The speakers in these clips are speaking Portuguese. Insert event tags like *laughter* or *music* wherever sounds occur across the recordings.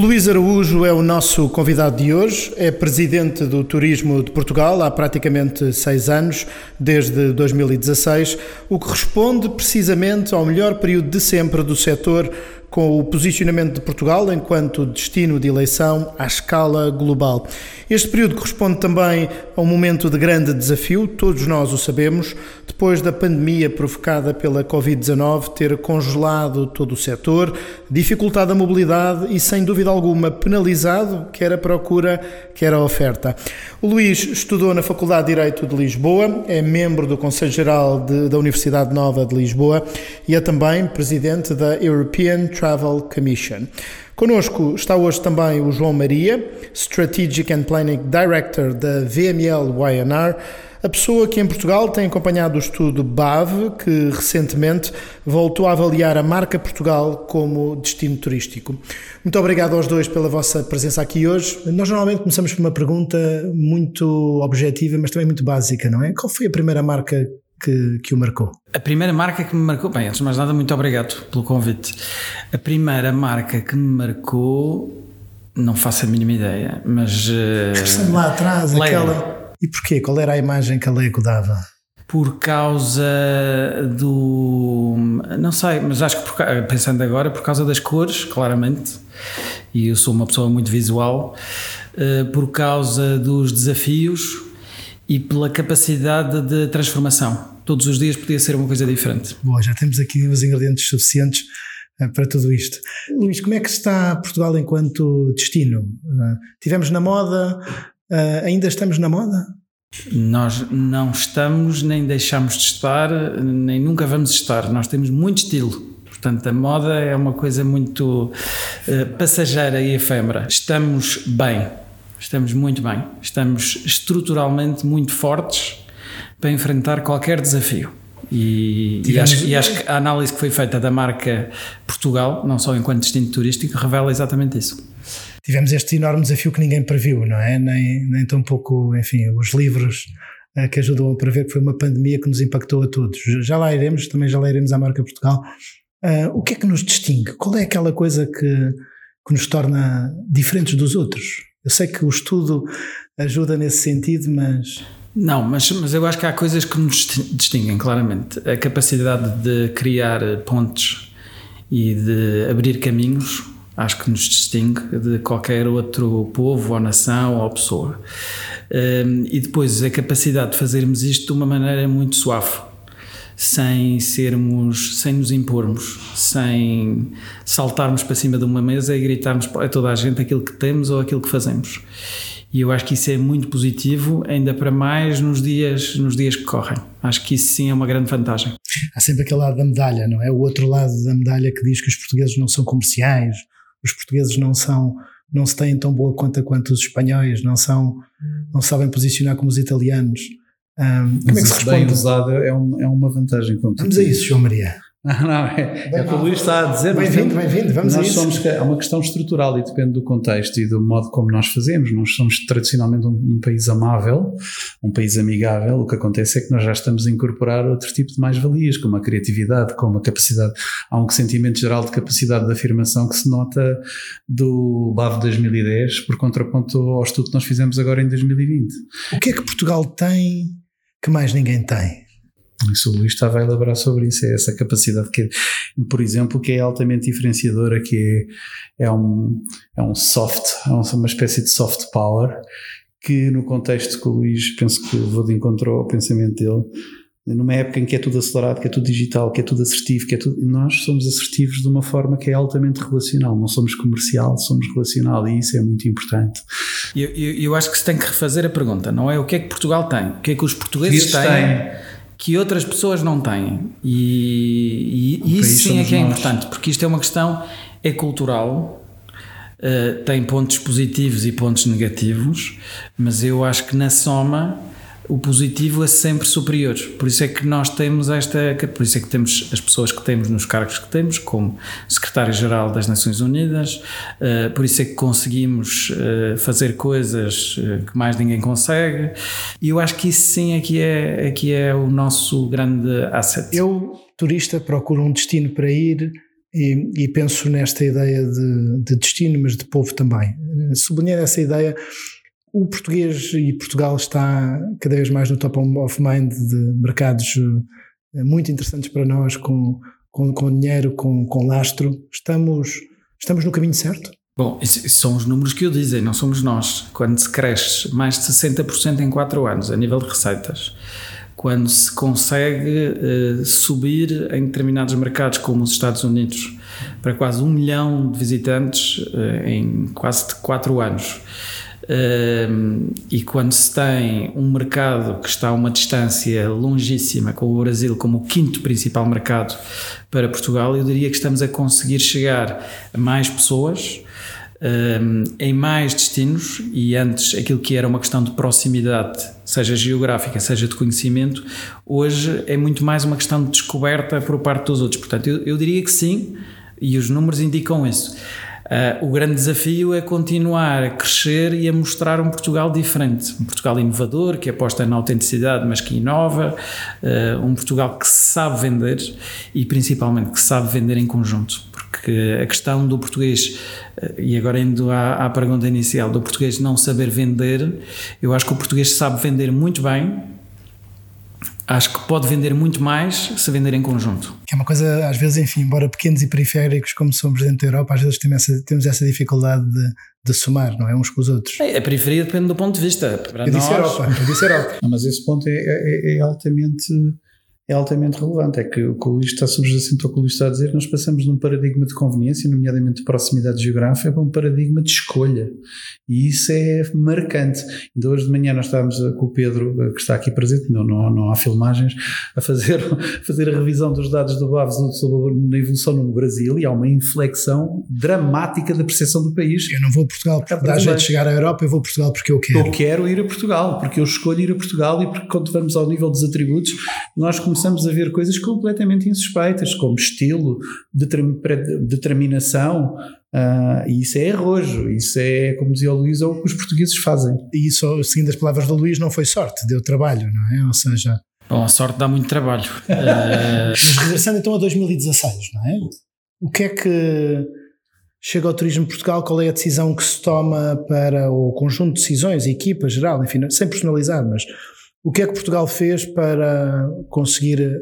Luís Araújo é o nosso convidado de hoje, é presidente do Turismo de Portugal há praticamente seis anos, desde 2016, o que responde precisamente ao melhor período de sempre do setor com o posicionamento de Portugal enquanto destino de eleição à escala global. Este período corresponde também a um momento de grande desafio, todos nós o sabemos, depois da pandemia provocada pela Covid-19 ter congelado todo o setor, dificultado a mobilidade e, sem dúvida alguma, penalizado quer a procura, quer a oferta. O Luís estudou na Faculdade de Direito de Lisboa, é membro do Conselho Geral de, da Universidade Nova de Lisboa e é também presidente da European Travel Commission. Conosco está hoje também o João Maria, Strategic and Planning Director da VML YNR, a pessoa que em Portugal tem acompanhado o estudo BAV, que recentemente voltou a avaliar a marca Portugal como destino turístico. Muito obrigado aos dois pela vossa presença aqui hoje. Nós normalmente começamos por uma pergunta muito objetiva, mas também muito básica, não é? Qual foi a primeira marca que, que o marcou? A primeira marca que me marcou, bem, antes de mais nada, muito obrigado pelo convite. A primeira marca que me marcou, não faço a mínima ideia, mas. Uh, lá atrás, Leia. aquela. E porquê? Qual era a imagem que a Lego dava? Por causa do. Não sei, mas acho que por, pensando agora, por causa das cores, claramente, e eu sou uma pessoa muito visual, uh, por causa dos desafios e pela capacidade de transformação. Todos os dias podia ser uma coisa diferente. Boa, já temos aqui os ingredientes suficientes eh, para tudo isto. Luís, como é que está Portugal enquanto destino? Uh, tivemos na moda, uh, ainda estamos na moda? Nós não estamos, nem deixamos de estar, nem nunca vamos estar. Nós temos muito estilo. Portanto, a moda é uma coisa muito uh, passageira e efêmera. Estamos bem, Estamos muito bem. Estamos estruturalmente muito fortes para enfrentar qualquer desafio. E, e, acho, e, acho, que a análise que foi feita da marca Portugal, não só enquanto destino turístico, revela exatamente isso. Tivemos este enorme desafio que ninguém previu, não é? Nem, nem tão pouco, enfim, os livros uh, que ajudam a prever que foi uma pandemia que nos impactou a todos. Já lá iremos, também já lá iremos à marca Portugal. Uh, o que é que nos distingue? Qual é aquela coisa que, que nos torna diferentes dos outros? Eu sei que o estudo ajuda nesse sentido, mas. Não, mas, mas eu acho que há coisas que nos distinguem claramente. A capacidade de criar pontes e de abrir caminhos, acho que nos distingue de qualquer outro povo ou nação ou pessoa. Um, e depois a capacidade de fazermos isto de uma maneira muito suave sem sermos, sem nos impormos, sem saltarmos para cima de uma mesa e gritarmos a toda a gente aquilo que temos ou aquilo que fazemos. E eu acho que isso é muito positivo, ainda para mais nos dias, nos dias que correm. Acho que isso sim é uma grande vantagem. Há sempre aquele lado da medalha, não é? O outro lado da medalha que diz que os portugueses não são comerciais, os portugueses não são não se têm tão boa conta quanto os espanhóis, não são não sabem posicionar como os italianos. Um, como é que se responde? bem usado é, um, é uma vantagem. Vamos a isso, João Maria. Não, é, é o que o Luís está a dizer. Bem-vindo, bem-vindo, vamos nós a isso. Somos, é uma questão estrutural e depende do contexto e do modo como nós fazemos. Nós somos tradicionalmente um, um, país amável, um país amigável. O que acontece é que nós já estamos a incorporar outro tipo de mais-valias, como a criatividade, como a capacidade. Há um sentimento geral de capacidade de afirmação que se nota do BAV 2010 por contraponto ao estudo que nós fizemos agora em 2020. O que é que Portugal tem que mais ninguém tem. Isso o Luís estava a elaborar sobre isso, é essa capacidade que, por exemplo, que é altamente diferenciadora, que é, é, um, é um soft, é uma espécie de soft power, que no contexto que o Luís, penso que vou de encontro ao pensamento dele, numa época em que é tudo acelerado, que é tudo digital, que é tudo assertivo, que é tudo, nós somos assertivos de uma forma que é altamente relacional, não somos comercial, somos relacional e isso é muito importante. Eu, eu, eu acho que se tem que refazer a pergunta, não é? O que é que Portugal tem, o que é que os portugueses têm, têm, que outras pessoas não têm e, e, e isso sim é que é nós. importante, porque isto é uma questão é cultural, Uh, tem pontos positivos e pontos negativos, mas eu acho que na soma o positivo é sempre superior. Por isso é que nós temos esta, por isso é que temos as pessoas que temos nos cargos que temos, como secretário-geral das Nações Unidas, uh, por isso é que conseguimos uh, fazer coisas uh, que mais ninguém consegue. E eu acho que isso sim aqui é, aqui é o nosso grande asset. Eu, turista, procuro um destino para ir e, e penso nesta ideia de, de, destino, mas de povo também. Sublinhando essa ideia, o português e Portugal está cada vez mais no top of mind de mercados eh, muito interessantes para nós, com, com, com dinheiro, com, com lastro. Estamos, estamos no caminho certo? Bom, são os números que o dizem, não somos nós. Quando se cresce mais de 60% em 4 anos a nível de receitas, quando se consegue uh, subir em determinados mercados como os Estados Unidos para quase um milhão de visitantes uh, em quase 4 anos. E quando se tem um mercado que está a uma distância longíssima com o Brasil como o quinto principal mercado para Portugal, eu diria que estamos a conseguir chegar a mais pessoas um, em mais destinos e antes aquilo que era uma questão de proximidade, seja geográfica, seja de conhecimento, hoje é muito mais uma questão de descoberta por parte dos outros. Portanto, eu, eu diria que sim, e os números indicam isso. Uh, o grande desafio é continuar a crescer e a mostrar um Portugal diferente. Um Portugal inovador, que aposta na autenticidade, mas que inova. Uh, um Portugal que sabe vender e principalmente que sabe vender em conjunto. Porque a questão do português, uh, e agora indo à, à pergunta inicial, do português não saber vender, eu acho que o português sabe vender muito bem, acho que pode vender muito mais se vender em conjunto. Que é uma coisa, às vezes, enfim, embora pequenos e periféricos como somos dentro da Europa, às vezes temos essa, temos essa dificuldade de, de somar, não é? Uns com os outros. É, a periferia depende do ponto de vista. Para eu nós... disse Europa, eu disse Europa. Não, mas esse ponto é, é, é altamente é altamente relevante. É que o que o Luís está subjacente ao que o Luís está a dizer, nós passamos de um paradigma de conveniência, nomeadamente de proximidade geográfica, para um paradigma de escolha. E isso é marcante. Então, hoje de manhã nós estávamos com o Pedro, eh, que está aqui presente, não, não, não há filmagens, a fazer, a *laughs* fazer a revisão dos dados do BAVS sobre a evolução no Brasil e há uma inflexão dramática da percepção do país. Eu não vou a Portugal porque dá jeito de chegar à Europa, eu vou a Portugal porque eu quero. Eu quero ir a Portugal, porque eu escolho ir a Portugal e porque quando vamos ao nível dos atributos, nós começamos começamos a ver coisas completamente insuspeitas, como estilo, determinação, uh, e isso é arrojo, isso é, como dizia o Luís, é o que os portugueses fazem. E isso, seguindo as palavras do Luís, não foi sorte, deu trabalho, não é? Ou seja... Bom, a sorte dá muito trabalho. *laughs* Mas regressando então a 2016, não é? O que é que chega ao Turismo Portugal, qual é a decisão que se toma para o conjunto de decisões, a equipa geral, enfim, sem personalizar, mas o que é que Portugal fez para conseguir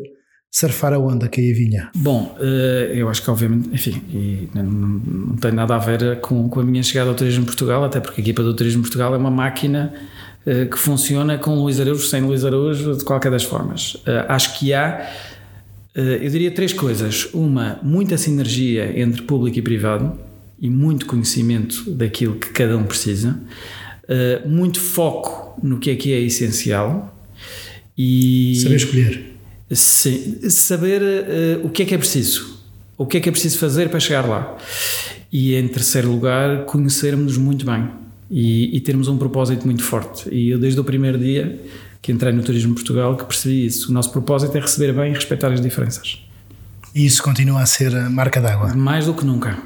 surfar a onda que aí vinha? Bom, eh, eu acho que obviamente, enfim, não, tem nada a ver com, com a minha chegada ao Turismo Portugal, até porque a equipa do Turismo Portugal é uma máquina eh, que funciona com Luís Araújo, sem Luís Araújo, de qualquer das formas. Eh, acho que há, eu diria três coisas. Uma, muita sinergia entre público e privado e muito conhecimento daquilo que cada um precisa. Muito foco no que é que é essencial e saber escolher. Sim, saber uh, o que é que é preciso, o que é que é preciso fazer para chegar lá. E em terceiro lugar, conhecermos-nos muito bem e, e, termos um propósito muito forte. E eu, desde o primeiro dia que entrei no Turismo Portugal, que percebi isso. O nosso propósito é receber bem e respeitar as diferenças. E isso continua a ser a marca d'água? Mais do que nunca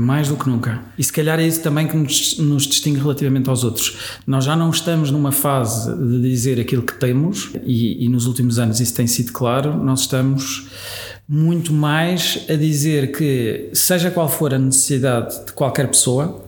mais do que nunca. E se calhar é isso também que nos, nos, distingue relativamente aos outros. Nós já não estamos numa fase de dizer aquilo que temos, e, e nos últimos anos isso tem sido claro, nós estamos muito mais a dizer que, seja qual for a necessidade de qualquer pessoa,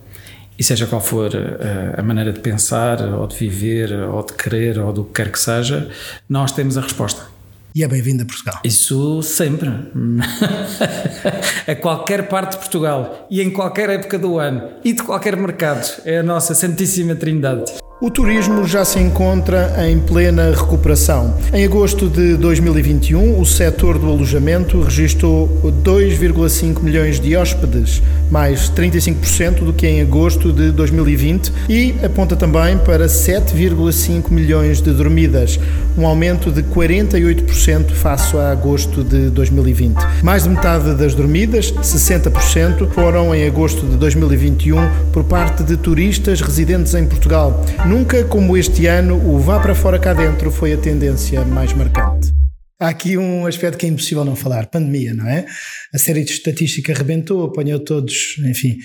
e seja qual for eh, a maneira de pensar, ou de viver, ou de querer, ou do que quer que seja, nós temos a resposta. E é bem-vindo a Portugal. Isso sempre. *laughs* a qualquer parte de Portugal e em qualquer época do ano e de qualquer mercado. É a nossa Santíssima Trindade. O turismo já se encontra em plena recuperação. Em agosto de 2021, o setor do alojamento registrou 2,5 milhões de hóspedes, mais 35% do que em agosto de 2020, e aponta também para 7,5 milhões de dormidas, um aumento de 48% face a agosto de 2020. Mais de metade das dormidas, 60%, foram em agosto de 2021 por parte de turistas residentes em Portugal Nunca como este ano o vá para fora cá dentro foi a tendência mais marcante. Há aqui um aspecto que é impossível não falar, pandemia, não é? A série de estatística arrebentou, apanhou todos, enfim,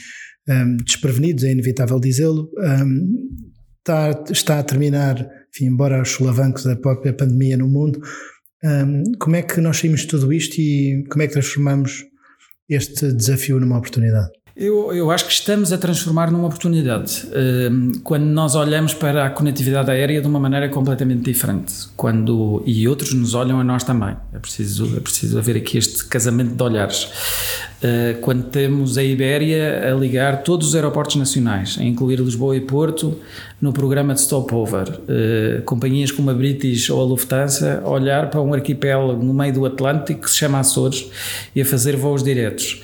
um, desprevenidos, é inevitável dizê-lo. Um, está, está a terminar, enfim, embora os solavancos da própria pandemia no mundo, um, como é que nós saímos de tudo isto e como é que transformamos este desafio numa oportunidade? Eu, eu acho que estamos a transformar numa oportunidade ehm, quando nós olhamos para a conectividade aérea de uma maneira completamente diferente. Quando, e outros nos olham a nós também. É preciso, é preciso haver aqui este casamento de olhares. Eh, quando temos a Ibéria a ligar todos os aeroportos nacionais, a incluir Lisboa e Porto no programa de stopover, uh, companhias como a British ou a Lufthansa a olhar para um arquipélago no meio do Atlântico que se chama Açores e a fazer voos diretos.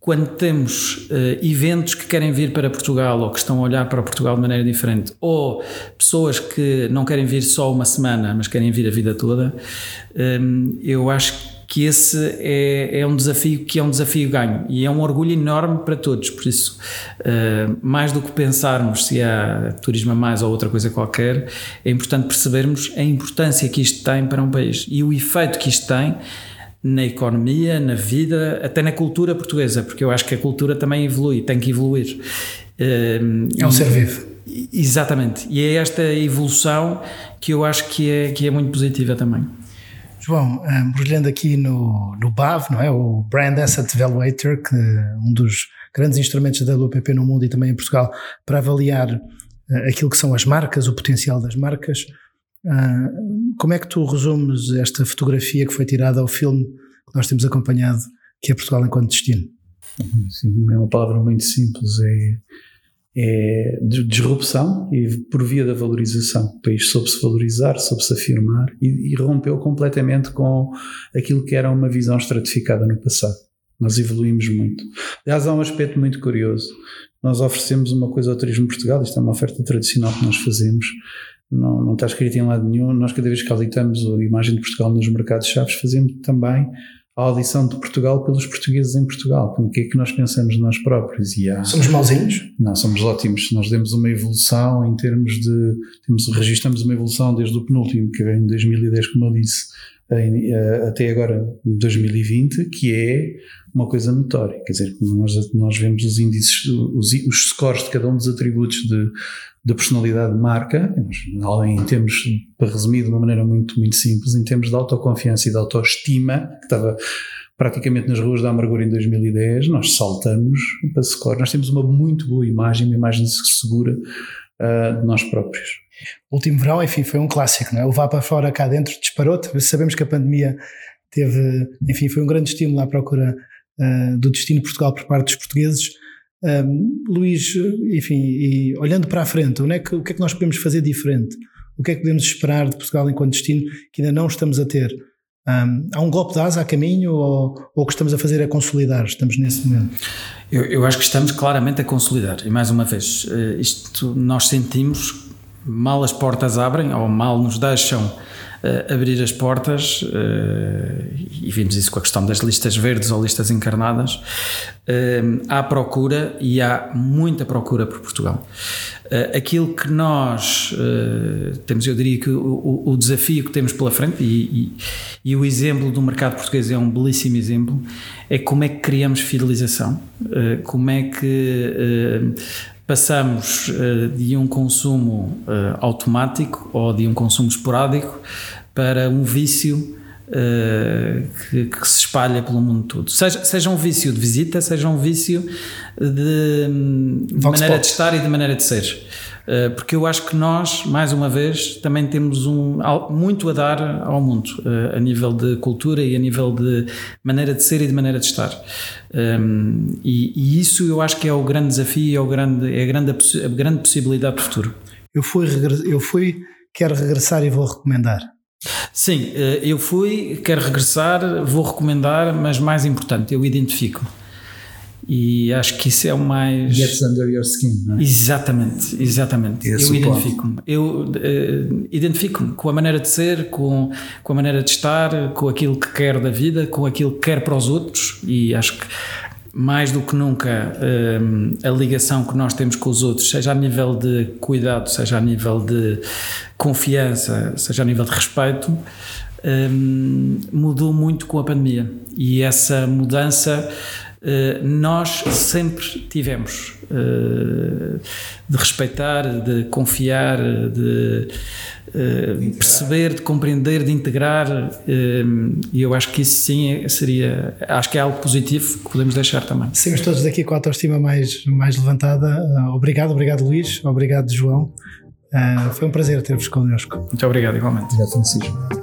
Quando temos uh, eventos que querem vir para Portugal ou que estão a olhar para Portugal de maneira diferente, ou pessoas que não querem vir só uma semana, mas querem vir a vida toda, eu acho que esse é, é um desafio que é um desafio ganho e é um orgulho enorme para todos, por isso uh, mais do que pensarmos se há turismo a mais ou outra coisa qualquer, é importante percebermos a importância que isto tem para um país e o efeito que isto tem na economia, na vida, até na cultura portuguesa, porque eu acho que a cultura também evolui, tem que evoluir. É um ser vivo. Exatamente, e é esta evolução que eu acho que é, que é muito positiva também. João, brilhando aqui no, no BAV, não é? o Brand Asset Valuator, que é um dos grandes instrumentos da WPP no mundo e também em Portugal para avaliar uh, aquilo que são as marcas, o potencial das marcas. Uh, como é que tu resumes esta fotografia que foi tirada ao filme que nós temos acompanhado, que é Portugal enquanto destino? Sim, é uma palavra muito simples, é é disrupção e por via da valorização. O país soube-se valorizar, soube-se afirmar e, e, rompeu completamente com aquilo que era uma visão estratificada no passado. Nós evoluímos muito. Aliás, há um aspecto muito curioso. Nós oferecemos uma coisa ao Turismo Portugal, isto é uma oferta tradicional que nós fazemos, não, não está escrito em lado nenhum. Nós, cada vez que auditamos a imagem de Portugal nos mercados-chave, fazemos também a audição de Portugal pelos portugueses em Portugal. O que é que nós pensamos de nós próprios? E há... Somos mauzinhos? Não, somos ótimos. Nós demos uma evolução em termos de. Temos, registramos uma evolução desde o penúltimo, que veio em 2010, como eu disse, em, eh, até agora, 2020, que é uma coisa notória. Quer dizer, nós, nós vemos os índices, os, os scores de cada um dos atributos de, da personalidade de marca, em termos, para resumir de uma maneira muito, muito simples, em termos de autoconfiança e de autoestima, que estava praticamente nas ruas da amargura em 2010, nós saltamos para score. Nós temos uma muito boa imagem, uma imagem segura uh, de nós próprios. O último verão, enfim, foi um clássico, não é? Levar para fora cá dentro disparou-te. Sabemos que a pandemia teve, enfim, foi um grande estímulo à procura uh, do destino de Portugal por parte dos portugueses. Um, Luís, enfim, e olhando para a frente, onde é que, o que é que nós podemos fazer diferente? O que é que podemos esperar de Portugal enquanto destino que ainda não estamos a ter? Um, há um golpe de asa a caminho ou, ou o que estamos a fazer é consolidar? Estamos nesse momento? Eu, eu acho que estamos claramente a consolidar. E mais uma vez, eh, isto nós sentimos mal as portas abrem ou mal nos deixam uh, abrir as portas, uh, e vimos isso com a questão das listas verdes ou listas encarnadas, uh, há procura e há muita procura por Portugal. aquilo que nós temos, eu diria que o, o, desafio que temos pela frente, e, e, e, o exemplo do mercado português é um belíssimo exemplo, é como é que criamos fidelização, como é que passamos uh, de um consumo uh, automático ou de um consumo esporádico para um vício que, que, se espalha pelo mundo todo. Seja, seja um vício de visita, seja um vício de, de maneira de estar e de maneira de ser. Uh, porque eu acho que nós, mais uma vez, também temos um, muito a dar ao mundo, uh, a nível de cultura e a nível de maneira de ser e de maneira de estar. Um, e, e, isso eu acho que é o grande desafio, é, o grande, é a, grande, a grande possibilidade do futuro. Eu fui, eu fui, quero regressar e vou recomendar. Sim, eh, eu fui, quero regressar, vou recomendar, mas mais importante, eu identifico. E acho que isso é o mais. Gets under your skin, não é? Exatamente, exatamente. Esse eu identifico-me. Eu uh, identifico-me com a maneira de ser, com, com a maneira de estar, com aquilo que quero da vida, com aquilo que quero para os outros. E acho que mais do que nunca um, a ligação que nós temos com os outros, seja a nível de cuidado, seja a nível de confiança, seja a nível de respeito, um, mudou muito com a pandemia. E essa mudança nós sempre tivemos de respeitar, de confiar, de perceber, de compreender, de integrar, e eu acho que isso sim seria, acho que é algo positivo que podemos deixar também. Seguimos todos daqui com a autoestima mais, mais levantada. Obrigado, obrigado Luís, obrigado João. foi um prazer ter-vos connosco. Muito obrigado, igualmente. Obrigado, Francisco.